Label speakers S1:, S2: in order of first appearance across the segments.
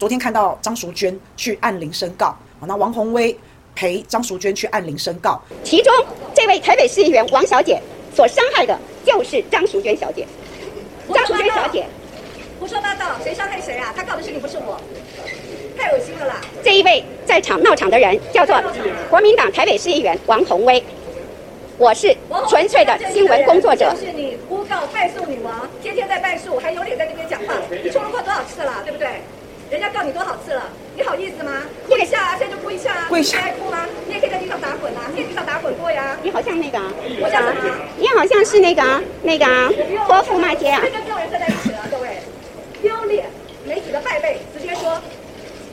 S1: 昨天看到张淑娟去按铃申告，那王宏威陪张淑娟去按铃申告，
S2: 其中这位台北市议员王小姐所伤害的就是张淑娟小姐。张淑娟小姐，
S3: 胡说八道，谁伤害谁啊？她告的是你，不是我，太恶心了啦！
S2: 这一位在场闹场的人叫做国民党台北市议员王宏威，我是纯粹的新闻工作者。
S3: 就是你诬告败诉女王，天天在败诉，还有脸在这边讲话？你出入过多少次了，对不对？人家告你多少次了？你好意思吗？跪一下啊，现在就跪一下啊！
S1: 跪下。
S3: 你爱哭吗？你也可以在地上打滚啊，你也地上打滚过呀。
S2: 你好像那个，
S3: 我像什么？
S2: 你好像是那个那个泼妇骂街啊。
S3: 这跟丢人站在一起了，各位，丢脸，媒体的败类，直接说。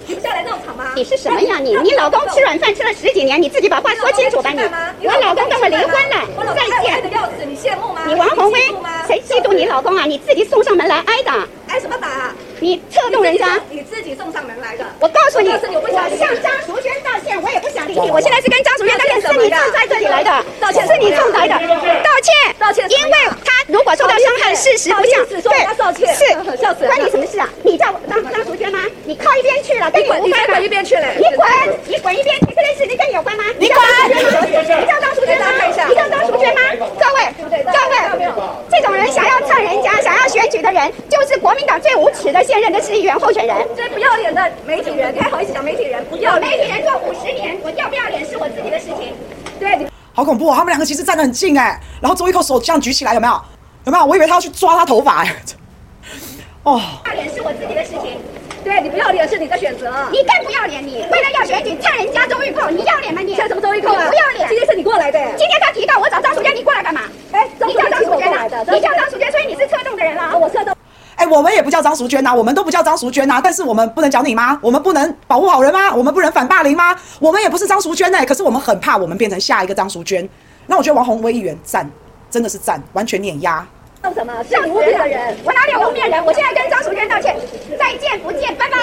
S3: 停不下来闹场吗？
S2: 你是什么呀你？你老公吃软饭吃了十几年，你自己把话说清楚吧你。我老公跟我离婚了，再见。
S3: 爱的要死，你羡慕吗？
S2: 你王红薇，谁嫉妒你老公啊？你自己送上门来挨打。
S3: 挨什么打啊？
S2: 你策动人家，
S3: 你自己送上门来的。
S2: 我告诉你，我向张淑娟道歉，我也不想理你。我现在是跟张淑娟道歉，是你送在这里来的，
S3: 道歉
S2: 是你送来的，道歉，
S3: 道歉，
S2: 因为他如果受到伤害，事实不像，
S3: 对，
S2: 是，
S3: 笑死，
S2: 关你什么事啊？你叫张张淑娟吗？你靠一边去了，跟你无关。
S3: 你滚一边去嘞！
S2: 你滚，你滚一边！去这件事情跟你有关吗？
S1: 你滚！
S2: 你叫张淑娟吗？你叫张淑娟吗？各位，各位，这种人想要蹭人家、想要选举的人，就是国民党最无耻的现任的市议员候选人。
S3: 最不要脸的媒体人，开好意思讲媒体人？不要脸！
S2: 媒体人做五十年，我要不要脸是我自己的事情。
S3: 对，
S1: 好恐怖哦！他们两个其实站得很近哎，然后周玉蔻手这样举起来，有没有？有没有？我以为他要去抓他头发哎。哦，
S2: 要脸是我自己的事情。
S3: 对，你不要脸是你的选择，
S2: 你更不要脸！你为了要选举蹭人家周玉蔻，你要脸吗你？
S3: 蹭什么周玉蔻啊？
S2: 你不要脸！
S3: 今天是你过来的，
S2: 今天他提到我找张淑娟，你过来干嘛？哎，你叫张淑娟来的，你叫张淑娟，所以你是策动的人了。
S3: 我策动。
S1: 哎，我们也不叫张淑娟呐，我们都不叫张淑娟呐，但是我们不能讲你吗？我们不能保护好人吗？我们不能反霸凌吗？我们也不是张淑娟哎，可是我们很怕我们变成下一个张淑娟。那我觉得王宏威议员赞，真的是赞，完全碾压。
S3: 弄什么？像你污蔑的人，
S2: 我哪里有污蔑人？我现在跟张淑娟道歉，再见不见，拜拜。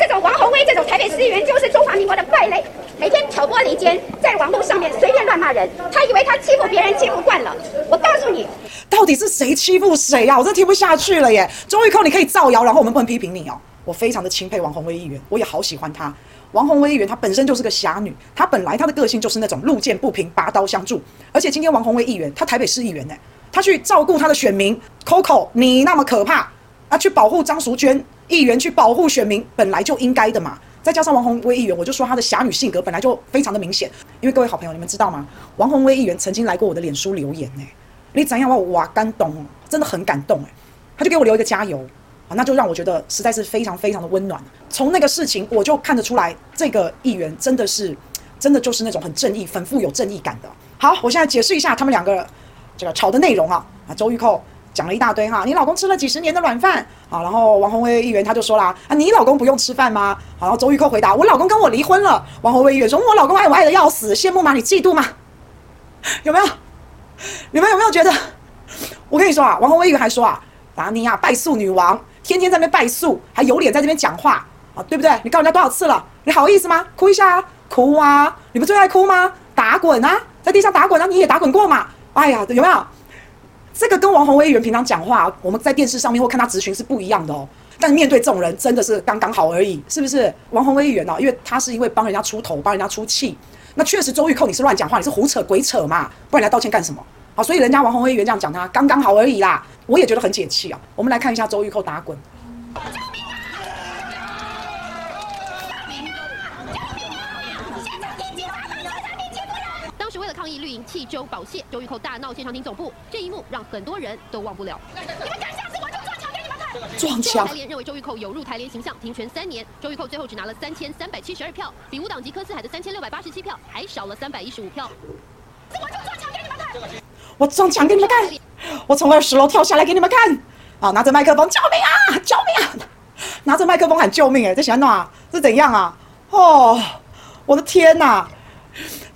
S2: 这种王宏威这种台北市议员就是中华民国的败类，每天挑拨离间，在网络上面随便乱骂人，他以为他欺负别人欺负惯了。我告诉你，
S1: 到底是谁欺负谁呀？我真听不下去了耶！周玉蔻，你可以造谣，然后我们不能批评你哦。我非常的钦佩王宏威议员，我也好喜欢他。王宏威议员她本身就是个侠女，她本来她的个性就是那种路见不平拔刀相助，而且今天王宏威议员，他台北市议员呢。他去照顾他的选民，Coco，你那么可怕，啊，去保护张淑娟议员，去保护选民，本来就应该的嘛。再加上王鸿威议员，我就说他的侠女性格本来就非常的明显。因为各位好朋友，你们知道吗？王鸿威议员曾经来过我的脸书留言呢、你怎样我哇感动，真的很感动哎、他就给我留一个加油啊，那就让我觉得实在是非常非常的温暖。从那个事情我就看得出来，这个议员真的是，真的就是那种很正义、很富有正义感的。好，我现在解释一下他们两个。这个吵的内容啊啊，周玉蔻讲了一大堆哈，你老公吃了几十年的软饭啊，然后王宏威议员他就说啦啊，你老公不用吃饭吗？然后周玉蔻回答，我老公跟我离婚了。王宏威议员说，我老公爱我爱的要死，羡慕吗？你嫉妒吗？有没有？你们有没有觉得？我跟你说啊，王宏威议员还说啊，啊你呀败诉女王，天天在那边败诉，还有脸在这边讲话啊，对不对？你告人家多少次了？你好意思吗？哭一下啊，哭啊！你不最爱哭吗？打滚啊，在地上打滚啊，你也打滚过嘛？哎呀，有没有？这个跟王宏威议员平常讲话，我们在电视上面或看他咨询是不一样的哦。但面对这种人，真的是刚刚好而已，是不是？王宏威议员呢、哦？因为他是因为帮人家出头，帮人家出气。那确实，周玉蔻你是乱讲话，你是胡扯鬼扯嘛？不然你来道歉干什么？好，所以人家王宏威议员这样讲他刚刚好而已啦。我也觉得很解气啊。我们来看一下周玉蔻打滚。
S4: 抗议绿营弃周保谢，周玉蔻大闹现场厅总部，这一幕让很多人都忘不了。你们敢下次我就撞墙给你们看！
S1: 撞墙。
S4: 台联认为周玉蔻有入台联形象，停权三年。周玉蔻最后只拿了三千三百七十二票，比无党籍柯四海的三千六百八十七票还少了三百一十五票。我就撞墙给你们看！
S1: 我撞墙给你们看！我从二十楼跳下来给你们看！啊，拿着麦克风，救命啊！救命啊！拿着麦克风喊救命！哎，这想弄啊？是怎样啊？哦，我的天哪！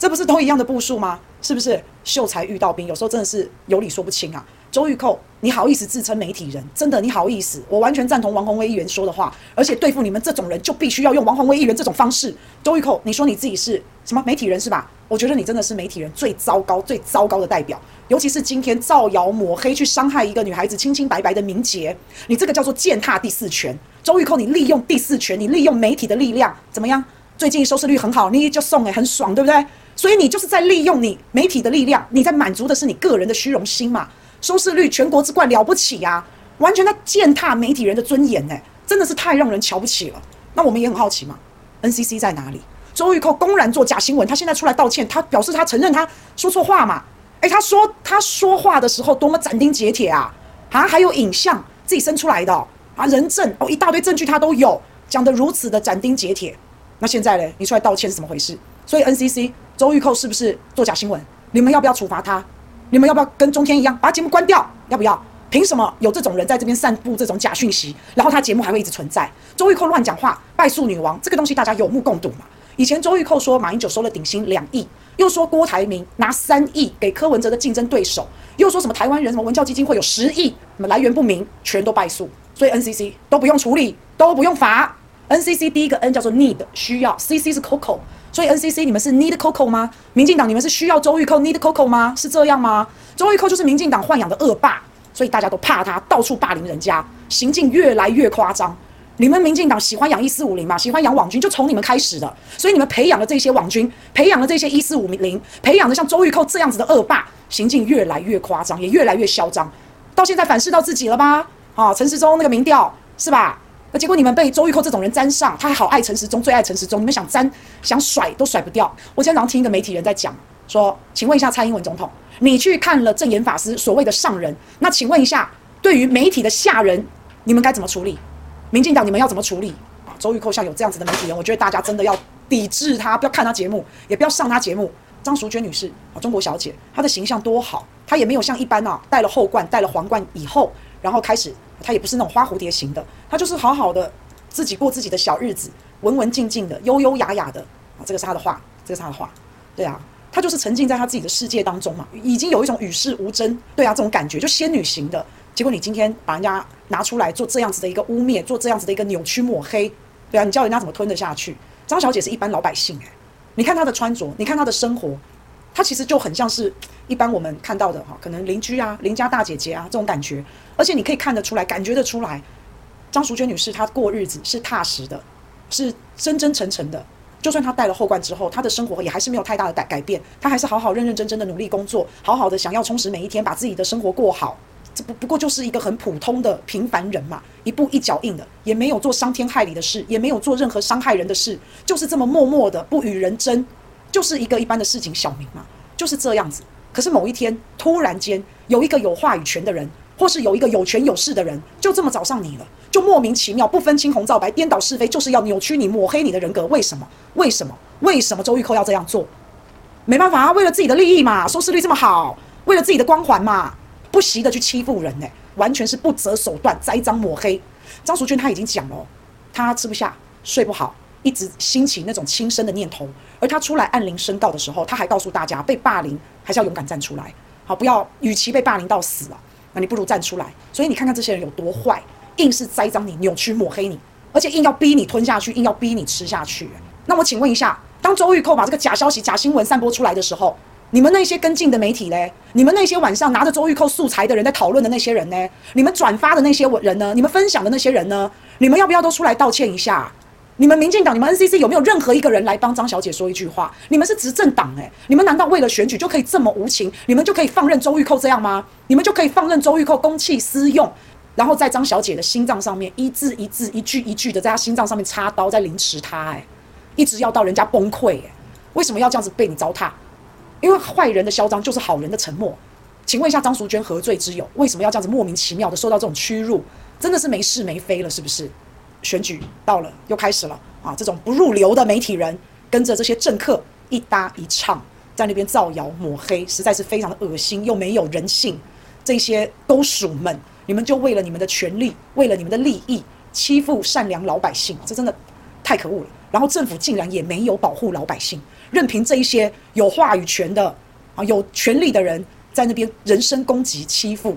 S1: 这不是都一样的步数吗？是不是秀才遇到兵？有时候真的是有理说不清啊！周玉蔻，你好意思自称媒体人？真的，你好意思？我完全赞同王宏威议员说的话，而且对付你们这种人，就必须要用王宏威议员这种方式。周玉蔻，你说你自己是什么媒体人是吧？我觉得你真的是媒体人最糟糕、最糟糕的代表。尤其是今天造谣抹黑，去伤害一个女孩子清清白白的名节，你这个叫做践踏第四权。周玉蔻，你利用第四权，你利用媒体的力量，怎么样？最近收视率很好，你就送诶，很爽，对不对？所以你就是在利用你媒体的力量，你在满足的是你个人的虚荣心嘛？收视率全国之冠了不起呀、啊，完全在践踏媒体人的尊严呢，真的是太让人瞧不起了。那我们也很好奇嘛，NCC 在哪里？周玉蔻公然做假新闻，他现在出来道歉，他表示他承认他说错话嘛？诶，他说他说话的时候多么斩钉截铁啊！啊，还有影像自己生出来的，啊，人证哦，一大堆证据他都有，讲得如此的斩钉截铁。那现在呢？你出来道歉是怎么回事？所以 NCC 周玉蔻是不是作假新闻？你们要不要处罚他？你们要不要跟中天一样把节目关掉？要不要？凭什么有这种人在这边散布这种假讯息？然后他节目还会一直存在？周玉蔻乱讲话，败诉女王，这个东西大家有目共睹嘛？以前周玉蔻说马英九收了顶薪两亿，又说郭台铭拿三亿给柯文哲的竞争对手，又说什么台湾人什么文教基金会有十亿，什么来源不明，全都败诉。所以 NCC 都不用处理，都不用罚。NCC 第一个 N 叫做 need 需要，CC 是 Coco，所以 NCC 你们是 need Coco 吗？民进党你们是需要周玉蔻 need Coco 吗？是这样吗？周玉蔻就是民进党豢养的恶霸，所以大家都怕他，到处霸凌人家，行径越来越夸张。你们民进党喜欢养一四五零嘛？喜欢养网军，就从你们开始的，所以你们培养了这些网军，培养了这些一四五零，培养了像周玉蔻这样子的恶霸，行径越来越夸张，也越来越嚣张，到现在反噬到自己了吧？啊，陈时中那个民调是吧？那结果你们被周玉蔻这种人沾上，他还好爱陈时中，最爱陈时中，你们想沾想甩都甩不掉。我今天早上听一个媒体人在讲，说，请问一下蔡英文总统，你去看了证言法师所谓的上人，那请问一下，对于媒体的下人，你们该怎么处理？民进党你们要怎么处理？啊，周玉蔻像有这样子的媒体人，我觉得大家真的要抵制他，不要看他节目，也不要上他节目。张淑娟女士啊，中国小姐，她的形象多好，她也没有像一般啊戴了后冠，戴了皇冠以后，然后开始。他也不是那种花蝴蝶型的，他就是好好的自己过自己的小日子，文文静静的，优优雅雅的啊。这个是他的话，这个是他的话，对啊，他就是沉浸在他自己的世界当中嘛，已经有一种与世无争，对啊，这种感觉就仙女型的。结果你今天把人家拿出来做这样子的一个污蔑，做这样子的一个扭曲抹黑，对啊，你叫人家怎么吞得下去？张小姐是一般老百姓诶、你看她的穿着，你看她的生活，她其实就很像是一般我们看到的哈，可能邻居啊、邻家大姐姐啊这种感觉。而且你可以看得出来，感觉得出来，张淑娟女士她过日子是踏实的，是真真诚诚的。就算她戴了后冠之后，她的生活也还是没有太大的改改变，她还是好好认认真真的努力工作，好好的想要充实每一天，把自己的生活过好。这不不过就是一个很普通的平凡人嘛，一步一脚印的，也没有做伤天害理的事，也没有做任何伤害人的事，就是这么默默的不与人争，就是一个一般的市井小民嘛，就是这样子。可是某一天，突然间有一个有话语权的人。或是有一个有权有势的人，就这么找上你了，就莫名其妙不分青红皂白，颠倒是非，就是要扭曲你、抹黑你的人格。为什么？为什么？为什么周玉蔻要这样做？没办法啊，为了自己的利益嘛，收视率这么好，为了自己的光环嘛，不惜的去欺负人呢、完全是不择手段栽赃抹黑。张淑娟她已经讲了，她吃不下、睡不好，一直兴起那种轻生的念头。而他出来按铃申告的时候，他还告诉大家，被霸凌还是要勇敢站出来，好，不要与其被霸凌到死了。那你不如站出来，所以你看看这些人有多坏，硬是栽赃你、扭曲抹黑你，而且硬要逼你吞下去，硬要逼你吃下去。那我请问一下，当周玉蔻把这个假消息、假新闻散播出来的时候，你们那些跟进的媒体嘞？你们那些晚上拿着周玉蔻素材的人在讨论的那些人呢？你们转发的那些人呢？你们分享的那些人呢？你们要不要都出来道歉一下？你们民进党，你们 NCC 有没有任何一个人来帮张小姐说一句话？你们是执政党诶，你们难道为了选举就可以这么无情？你们就可以放任周玉蔻这样吗？你们就可以放任周玉蔻公器私用，然后在张小姐的心脏上面一字一字、一句一句的在她心脏上面插刀，在凌迟她诶，一直要到人家崩溃诶，为什么要这样子被你糟蹋？因为坏人的嚣张就是好人的沉默。请问一下，张淑娟何罪之有？为什么要这样子莫名其妙的受到这种屈辱？真的是没是没非了，是不是？选举到了，又开始了啊！这种不入流的媒体人，跟着这些政客一搭一唱，在那边造谣抹黑，实在是非常的恶心，又没有人性。这些勾鼠们，你们就为了你们的权利，为了你们的利益，欺负善良老百姓，这真的太可恶了。然后政府竟然也没有保护老百姓，任凭这一些有话语权的啊、有权力的人在那边人身攻击、欺负，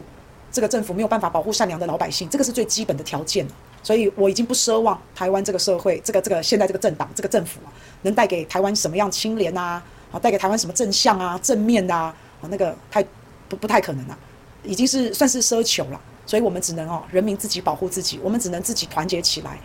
S1: 这个政府没有办法保护善良的老百姓，这个是最基本的条件。所以我已经不奢望台湾这个社会，这个这个现在这个政党这个政府啊，能带给台湾什么样清廉呐，啊，带给台湾什么正向啊、正面呐，啊，那个太不不太可能了，已经是算是奢求了。所以我们只能哦，人民自己保护自己，我们只能自己团结起来，